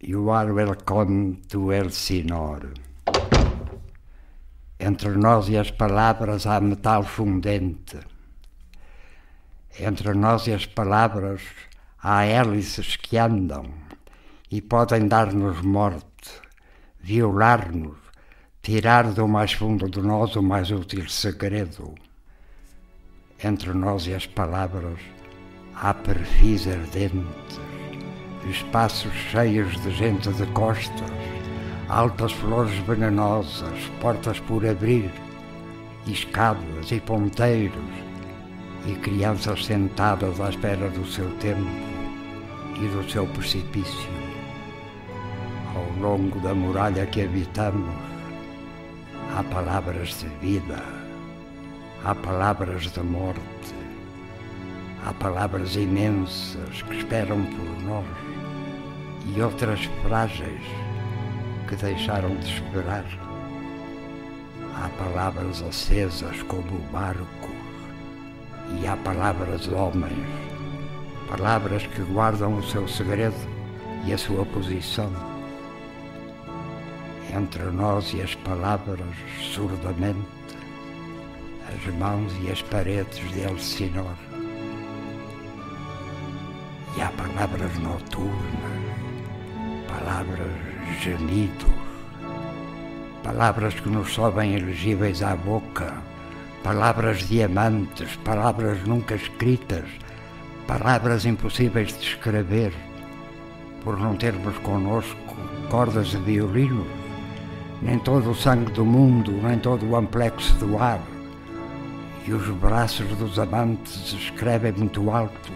You are welcome to Elsinore. Entre nós e as palavras há metal fundente. Entre nós e as palavras há hélices que andam e podem dar-nos morte, violar-nos, tirar do mais fundo de nós o mais útil segredo. Entre nós e as palavras há perfis ardentes, espaços cheios de gente de costas, altas flores venenosas, portas por abrir, escadas e ponteiros, e crianças sentadas à espera do seu tempo e do seu precipício. Ao longo da muralha que habitamos, há palavras de vida, há palavras de morte, há palavras imensas que esperam por nós e outras frágeis que deixaram de esperar. Há palavras acesas como barcos e há palavras de homens, palavras que guardam o seu segredo e a sua posição. Entre nós e as palavras, surdamente, as mãos e as paredes de Elsinor. Palavras noturnas, palavras gemidos, palavras que nos sobem elegíveis à boca, palavras diamantes, palavras nunca escritas, palavras impossíveis de escrever, por não termos conosco cordas de violino, nem todo o sangue do mundo, nem todo o amplexo do ar. E os braços dos amantes escrevem muito alto,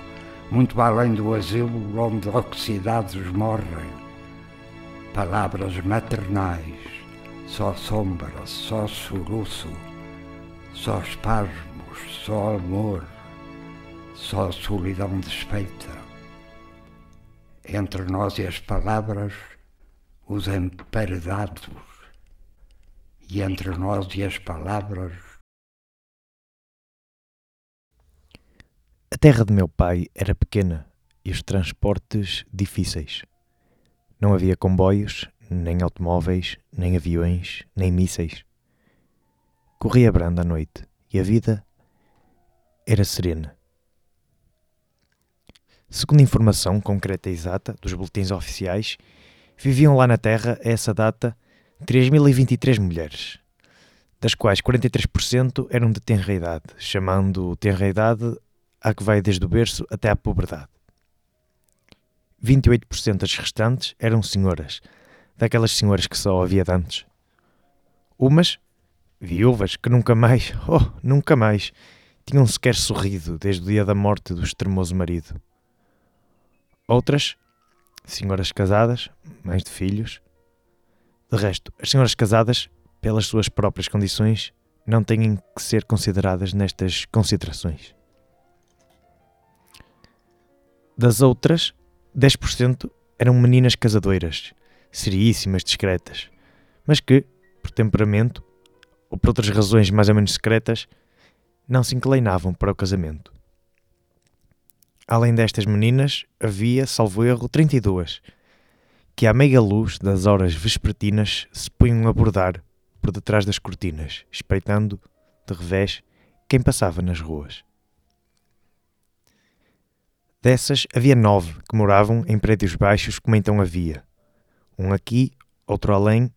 muito além do asilo onde oxidados morrem. Palavras maternais, só sombra, só soluço, só espasmos, só amor, só solidão desfeita. Entre nós e as palavras, os emparedados, e entre nós e as palavras, A terra de meu pai era pequena e os transportes difíceis. Não havia comboios, nem automóveis, nem aviões, nem mísseis. Corria branda à noite e a vida era serena. Segundo informação concreta e exata dos boletins oficiais, viviam lá na Terra, a essa data, 3.023 mulheres, das quais 43% eram de tenra idade, chamando tenra idade a que vai desde o berço até à puberdade. 28% das restantes eram senhoras, daquelas senhoras que só havia antes. Umas, viúvas, que nunca mais, oh, nunca mais, tinham sequer sorrido desde o dia da morte do extremoso marido. Outras, senhoras casadas, mães de filhos. De resto, as senhoras casadas, pelas suas próprias condições, não têm que ser consideradas nestas considerações. Das outras, 10% eram meninas casadoiras, seriíssimas, discretas, mas que, por temperamento ou por outras razões mais ou menos secretas, não se inclinavam para o casamento. Além destas meninas, havia, salvo erro, 32, que à meia luz das horas vespertinas se punham a bordar por detrás das cortinas, espreitando, de revés, quem passava nas ruas. Dessas, havia nove que moravam em prédios baixos, como então havia. Um aqui, outro além,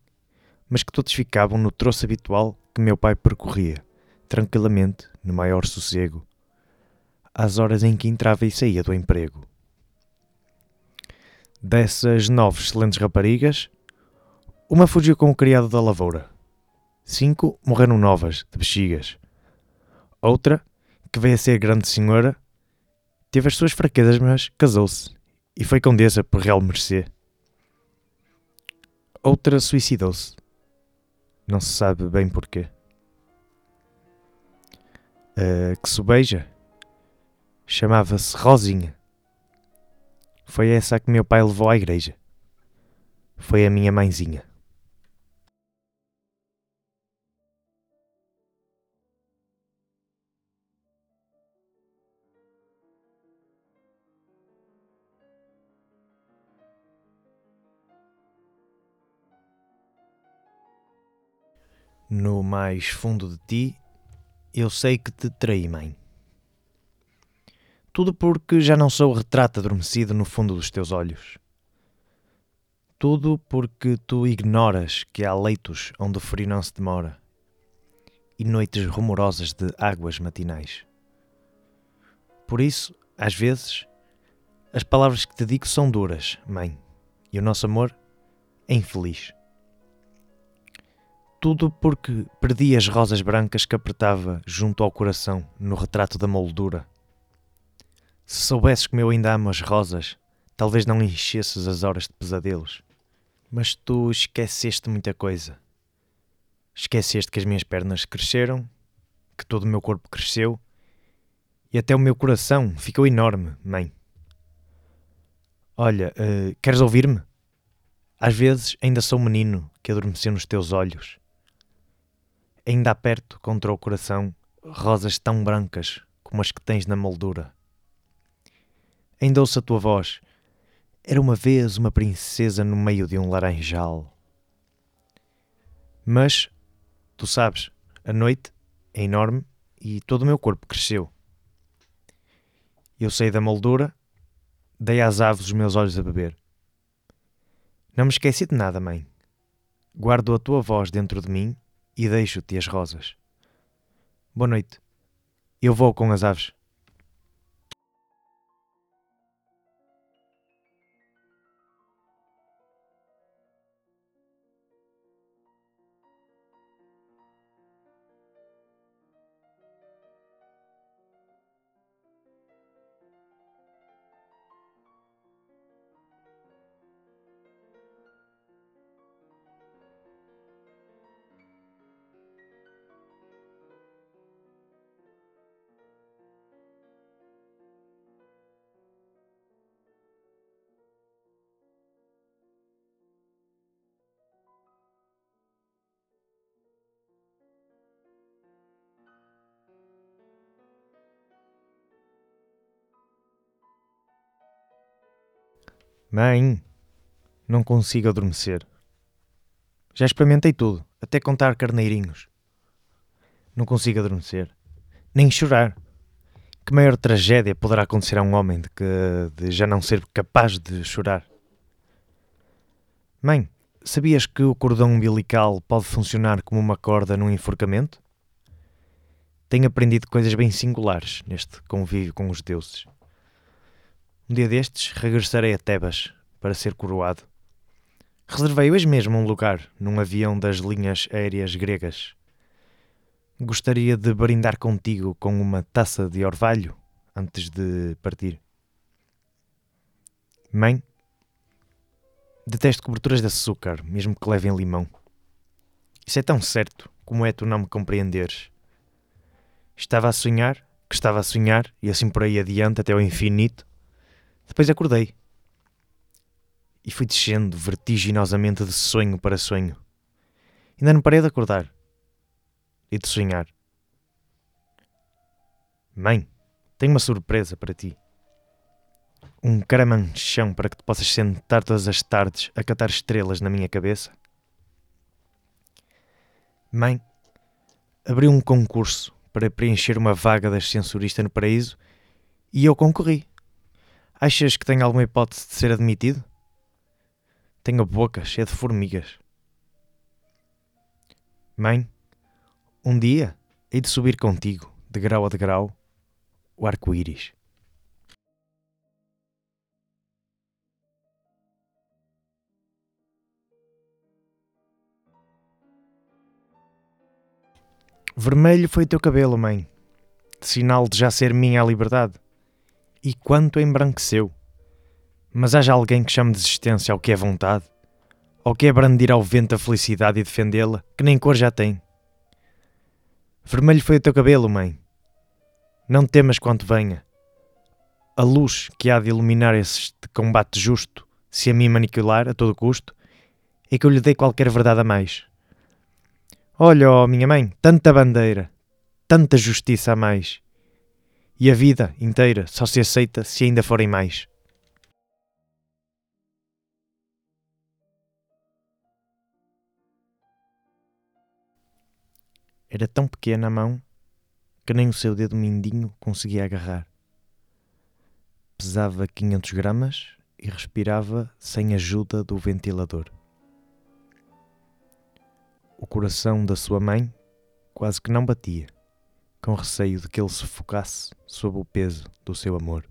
mas que todos ficavam no troço habitual que meu pai percorria, tranquilamente, no maior sossego, às horas em que entrava e saía do emprego. Dessas nove excelentes raparigas, uma fugiu com o criado da lavoura. Cinco morreram novas, de bexigas. Outra, que veio a ser grande senhora, teve as suas fraquezas, mas casou-se e foi condessa por real mercê. Outra suicidou-se. Não se sabe bem porquê. A que sobeja chamava-se Rosinha. Foi essa que meu pai levou à igreja. Foi a minha mãezinha. No mais fundo de ti, eu sei que te traí, mãe. Tudo porque já não sou o retrato adormecido no fundo dos teus olhos. Tudo porque tu ignoras que há leitos onde o frio não se demora e noites rumorosas de águas matinais. Por isso, às vezes, as palavras que te digo são duras, mãe, e o nosso amor é infeliz. Tudo porque perdi as rosas brancas que apertava junto ao coração no retrato da moldura se soubesses como eu ainda amo as rosas, talvez não enchesses as horas de pesadelos. Mas tu esqueceste muita coisa. Esqueceste que as minhas pernas cresceram, que todo o meu corpo cresceu e até o meu coração ficou enorme, mãe. Olha, uh, queres ouvir-me? Às vezes ainda sou menino que adormeceu nos teus olhos. Ainda aperto contra o coração rosas tão brancas como as que tens na moldura. Ainda ouço a tua voz. Era uma vez uma princesa no meio de um laranjal. Mas, tu sabes, a noite é enorme e todo o meu corpo cresceu. Eu saí da moldura, dei às aves os meus olhos a beber. Não me esqueci de nada, mãe. Guardo a tua voz dentro de mim e deixo-te as rosas. Boa noite. Eu vou com as aves. Mãe, não consigo adormecer. Já experimentei tudo, até contar carneirinhos. Não consigo adormecer, nem chorar. Que maior tragédia poderá acontecer a um homem de, que, de já não ser capaz de chorar? Mãe, sabias que o cordão umbilical pode funcionar como uma corda num enforcamento? Tenho aprendido coisas bem singulares neste convívio com os deuses. Um dia destes regressarei a Tebas para ser coroado. Reservei hoje mesmo um lugar num avião das linhas aéreas gregas. Gostaria de brindar contigo com uma taça de orvalho antes de partir. Mãe, detesto coberturas de açúcar, mesmo que levem limão. Isso é tão certo como é tu não me compreenderes. Estava a sonhar, que estava a sonhar, e assim por aí adiante até ao infinito, depois acordei. E fui descendo vertiginosamente de sonho para sonho. Ainda não parei de acordar. E de sonhar. Mãe, tenho uma surpresa para ti. Um caramanchão para que te possas sentar todas as tardes a catar estrelas na minha cabeça. Mãe, abriu um concurso para preencher uma vaga de ascensorista no paraíso e eu concorri. Achas que tenho alguma hipótese de ser admitido? Tenho a boca cheia de formigas. Mãe, um dia hei de subir contigo, de grau a degrau, o arco-íris. Vermelho foi o teu cabelo, mãe, sinal de já ser minha a liberdade e quanto embranqueceu. Mas haja alguém que chame de existência ao que é vontade, ao que é brandir ao vento a felicidade e defendê-la, que nem cor já tem. Vermelho foi o teu cabelo, mãe. Não temas quanto venha. A luz que há de iluminar este combate justo, se a mim manipular a todo custo, é que eu lhe dei qualquer verdade a mais. Olha, oh, minha mãe, tanta bandeira, tanta justiça a mais e a vida inteira só se aceita se ainda forem mais. Era tão pequena a mão que nem o seu dedo mindinho conseguia agarrar. Pesava 500 gramas e respirava sem ajuda do ventilador. O coração da sua mãe quase que não batia, com receio de que ele sufocasse sob o peso do seu amor.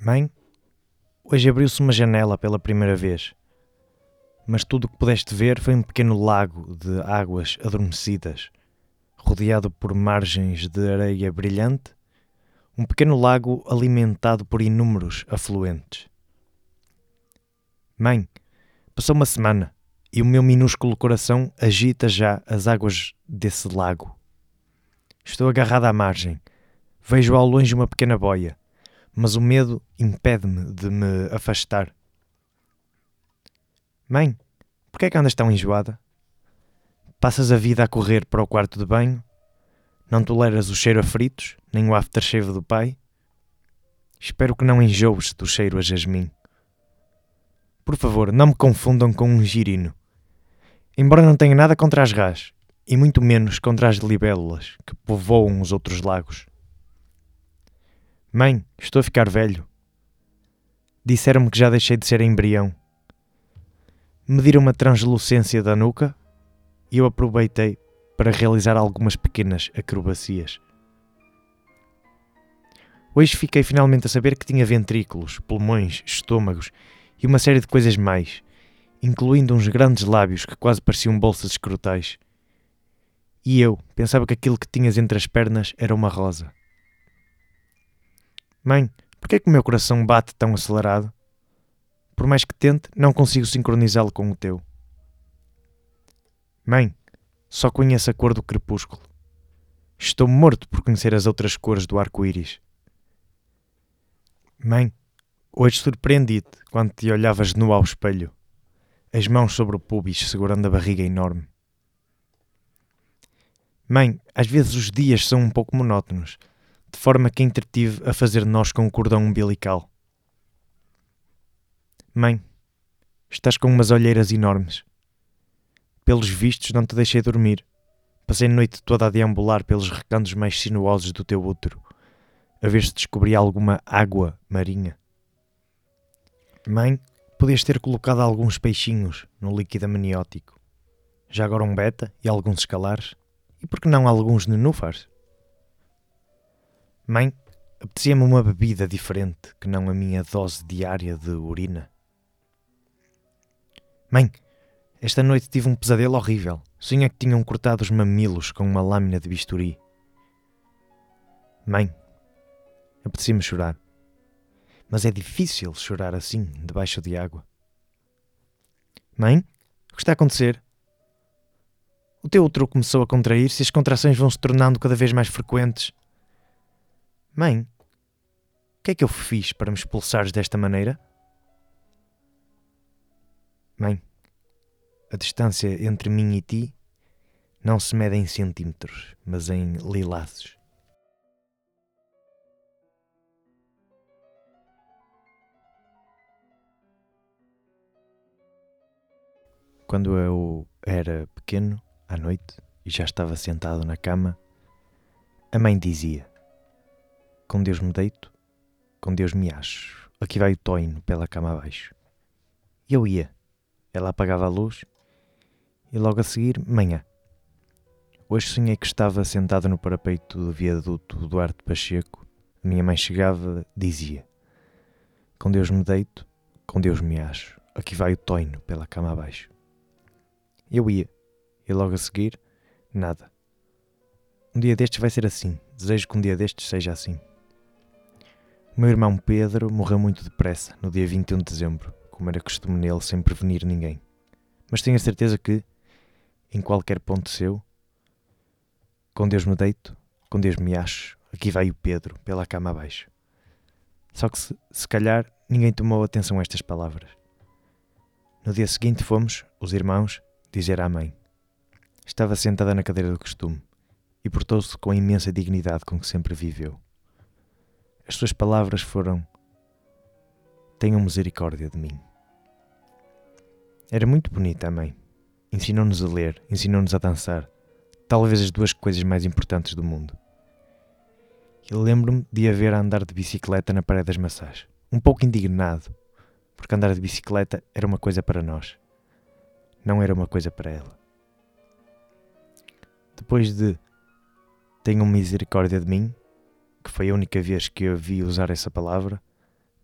Mãe, hoje abriu-se uma janela pela primeira vez, mas tudo o que pudeste ver foi um pequeno lago de águas adormecidas, rodeado por margens de areia brilhante, um pequeno lago alimentado por inúmeros afluentes. Mãe, passou uma semana e o meu minúsculo coração agita já as águas desse lago. Estou agarrada à margem. Vejo ao longe uma pequena boia mas o medo impede-me de me afastar. Mãe, por que é que andas tão enjoada? Passas a vida a correr para o quarto de banho? Não toleras o cheiro a fritos, nem o aftershave do pai? Espero que não enjoes do cheiro a jasmim. Por favor, não me confundam com um girino. Embora não tenha nada contra as rás, e muito menos contra as libélulas que povoam os outros lagos. Mãe, estou a ficar velho. Disseram-me que já deixei de ser embrião. Mediram uma translucência da nuca e eu aproveitei para realizar algumas pequenas acrobacias. Hoje fiquei finalmente a saber que tinha ventrículos, pulmões, estômagos e uma série de coisas mais, incluindo uns grandes lábios que quase pareciam bolsas escrotais. E eu pensava que aquilo que tinhas entre as pernas era uma rosa. Mãe, por que é que o meu coração bate tão acelerado? Por mais que tente, não consigo sincronizá-lo com o teu. Mãe, só conheço a cor do crepúsculo. Estou morto por conhecer as outras cores do arco-íris. Mãe, hoje surpreendi-te quando te olhavas nu ao espelho, as mãos sobre o pubis segurando a barriga enorme. Mãe, às vezes os dias são um pouco monótonos de forma que entretive a fazer nós com o cordão umbilical. Mãe, estás com umas olheiras enormes. Pelos vistos, não te deixei dormir. Passei a noite toda a deambular pelos recantos mais sinuosos do teu útero, a ver se descobri alguma água marinha. Mãe, podias ter colocado alguns peixinhos no líquido amniótico. Já agora um beta e alguns escalares. E por que não alguns nenúfares? Mãe, apetecia-me uma bebida diferente que não a minha dose diária de urina. Mãe, esta noite tive um pesadelo horrível. Sonhei que tinham cortado os mamilos com uma lâmina de bisturi. Mãe, apetecia-me chorar. Mas é difícil chorar assim, debaixo de água. Mãe, o que está a acontecer? O teu útero começou a contrair-se e as contrações vão se tornando cada vez mais frequentes. Mãe, o que é que eu fiz para me expulsares desta maneira? Mãe, a distância entre mim e ti não se mede em centímetros, mas em lilazes. Quando eu era pequeno, à noite, e já estava sentado na cama, a mãe dizia: com Deus me deito, com Deus me acho. Aqui vai o toino pela cama abaixo. E eu ia. Ela apagava a luz e logo a seguir, manhã. Hoje sonhei que estava sentado no parapeito do viaduto Duarte Pacheco. A minha mãe chegava, dizia: Com Deus me deito, com Deus me acho. Aqui vai o toino pela cama abaixo. Eu ia. E logo a seguir, nada. Um dia destes vai ser assim. Desejo que um dia destes seja assim. O meu irmão Pedro morreu muito depressa, no dia 21 de dezembro, como era costume nele, sem prevenir ninguém. Mas tenho a certeza que, em qualquer ponto seu, com Deus me deito, com Deus me acho, aqui vai o Pedro, pela cama abaixo. Só que se, se calhar ninguém tomou atenção a estas palavras. No dia seguinte fomos, os irmãos, dizer à mãe. Estava sentada na cadeira do costume e portou-se com a imensa dignidade com que sempre viveu. As suas palavras foram: Tenham misericórdia de mim. Era muito bonita a mãe. Ensinou-nos a ler, ensinou-nos a dançar. Talvez as duas coisas mais importantes do mundo. Eu lembro-me de a ver a andar de bicicleta na Parede das Maçãs. Um pouco indignado, porque andar de bicicleta era uma coisa para nós. Não era uma coisa para ela. Depois de Tenham misericórdia de mim, que foi a única vez que eu vi usar essa palavra,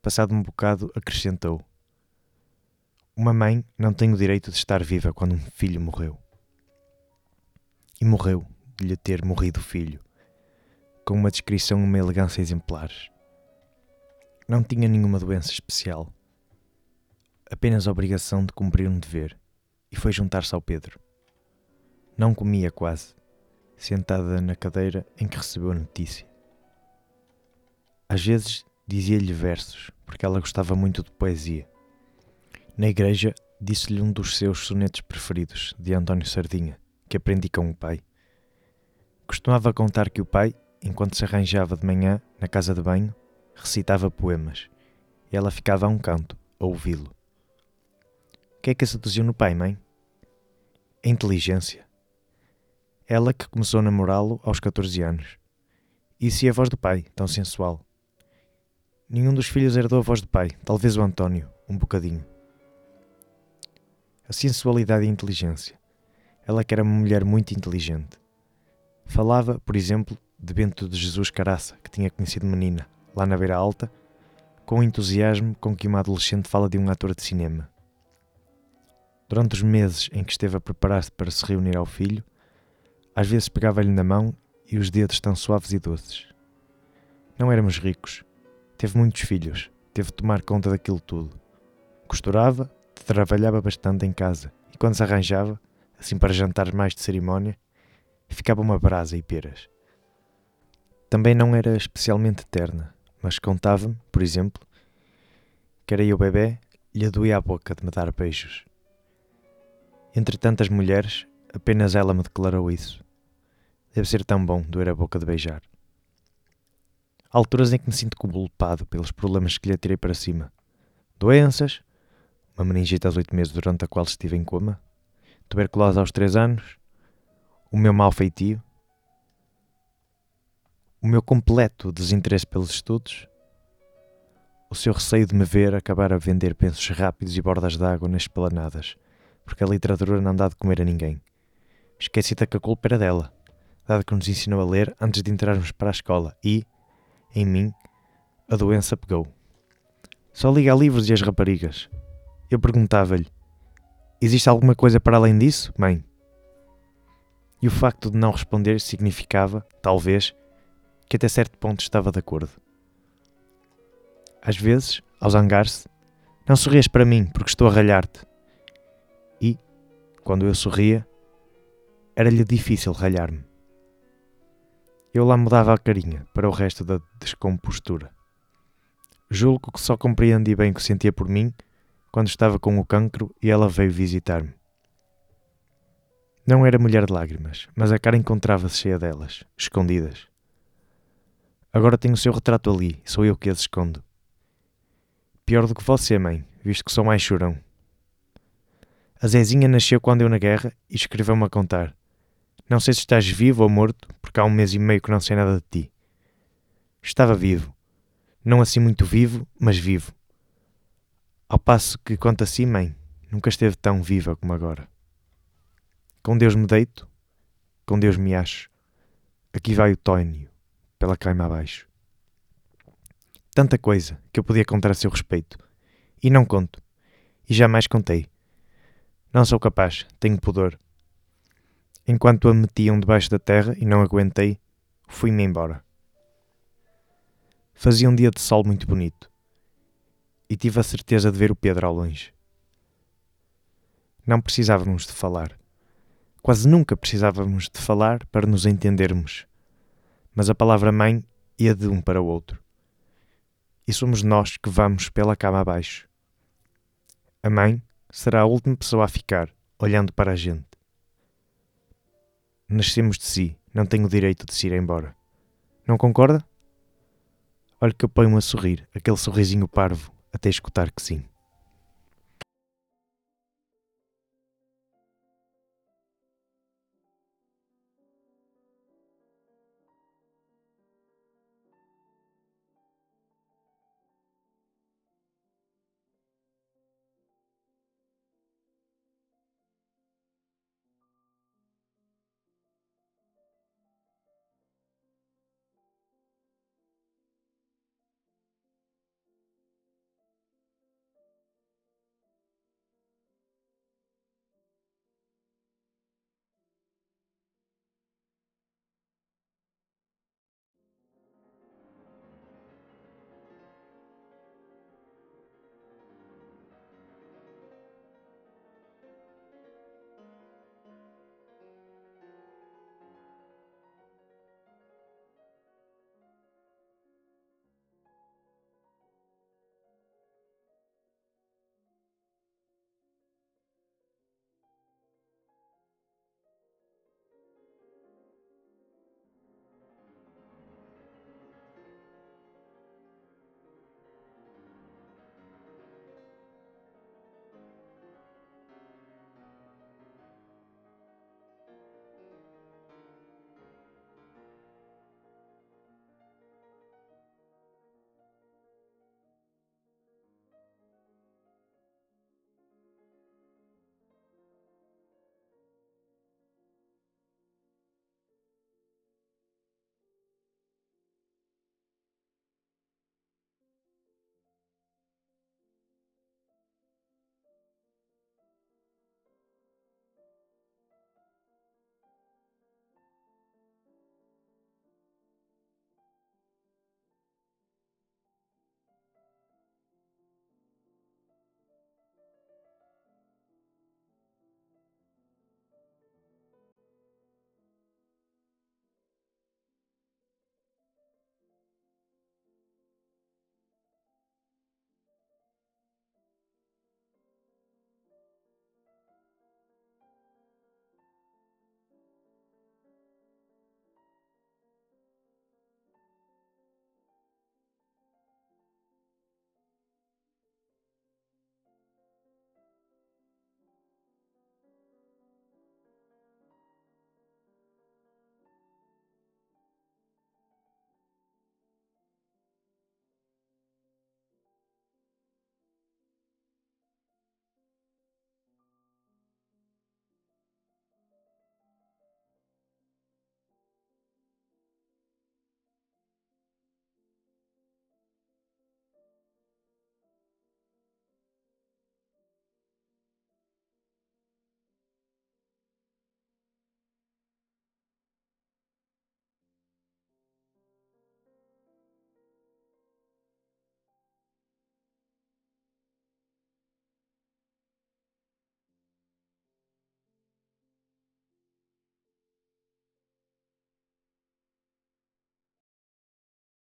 passado um bocado acrescentou: Uma mãe não tem o direito de estar viva quando um filho morreu. E morreu de lhe ter morrido o filho, com uma descrição e uma elegância exemplares. Não tinha nenhuma doença especial, apenas a obrigação de cumprir um dever, e foi juntar-se ao Pedro. Não comia quase, sentada na cadeira em que recebeu a notícia. Às vezes dizia-lhe versos, porque ela gostava muito de poesia. Na igreja, disse-lhe um dos seus sonetos preferidos, de António Sardinha, que aprendi com o pai. Costumava contar que o pai, enquanto se arranjava de manhã na casa de banho, recitava poemas, e ela ficava a um canto, a ouvi-lo. Que é que a seduziu no pai, mãe? A inteligência. Ela que começou a namorá-lo aos 14 anos. E se a voz do pai, tão sensual. Nenhum dos filhos herdou a voz do pai, talvez o António, um bocadinho. A sensualidade e a inteligência. Ela que era uma mulher muito inteligente. Falava, por exemplo, de Bento de Jesus Caraça, que tinha conhecido menina, lá na Beira Alta, com o entusiasmo com que uma adolescente fala de um ator de cinema. Durante os meses em que esteve a preparar-se para se reunir ao filho, às vezes pegava-lhe na mão e os dedos tão suaves e doces. Não éramos ricos. Teve muitos filhos. Teve de tomar conta daquilo tudo. Costurava, trabalhava bastante em casa e quando se arranjava, assim para jantares mais de cerimónia, ficava uma brasa e peras. Também não era especialmente terna, mas contava-me, por exemplo, que era eu bebê, lhe doía a boca de me dar beijos. Entre tantas mulheres, apenas ela me declarou isso. Deve ser tão bom doer a boca de beijar. Há alturas em que me sinto culpado pelos problemas que lhe atirei para cima. Doenças, uma meningite aos oito meses durante a qual estive em coma, tuberculose aos três anos, o meu mau feitio, o meu completo desinteresse pelos estudos, o seu receio de me ver acabar a vender pensos rápidos e bordas d'água nas esplanadas, porque a literatura não dá de comer a ninguém. Esqueci-te que a culpa era dela dado que nos ensinou a ler antes de entrarmos para a escola e, em mim, a doença pegou. Só liga a livros e as raparigas. Eu perguntava-lhe: Existe alguma coisa para além disso, mãe? E o facto de não responder significava, talvez, que até certo ponto estava de acordo. Às vezes, ao zangar-se, não sorrias para mim porque estou a ralhar-te. Quando eu sorria, era-lhe difícil ralhar-me. Eu lá mudava a carinha para o resto da descompostura. Julgo que só compreendi bem o que sentia por mim quando estava com o cancro e ela veio visitar-me. Não era mulher de lágrimas, mas a cara encontrava-se cheia delas, escondidas. Agora tenho o seu retrato ali, sou eu que as escondo. Pior do que você, mãe, visto que sou mais chorão. A Zezinha nasceu quando eu na guerra e escreveu-me a contar. Não sei se estás vivo ou morto, porque há um mês e meio que não sei nada de ti. Estava vivo. Não assim muito vivo, mas vivo. Ao passo que, quanto a si, mãe, nunca esteve tão viva como agora. Com Deus me deito, com Deus me acho. Aqui vai o tónio, pela caima abaixo. Tanta coisa que eu podia contar a seu respeito. E não conto. E jamais contei. Não sou capaz, tenho pudor. Enquanto a metiam debaixo da terra e não aguentei, fui-me embora. Fazia um dia de sol muito bonito e tive a certeza de ver o Pedro ao longe. Não precisávamos de falar. Quase nunca precisávamos de falar para nos entendermos. Mas a palavra mãe ia de um para o outro. E somos nós que vamos pela cama abaixo. A mãe será a última pessoa a ficar, olhando para a gente. Nascemos de si, não tenho o direito de se ir embora. Não concorda? Olha que eu ponho-me a sorrir, aquele sorrisinho parvo, até escutar que sim.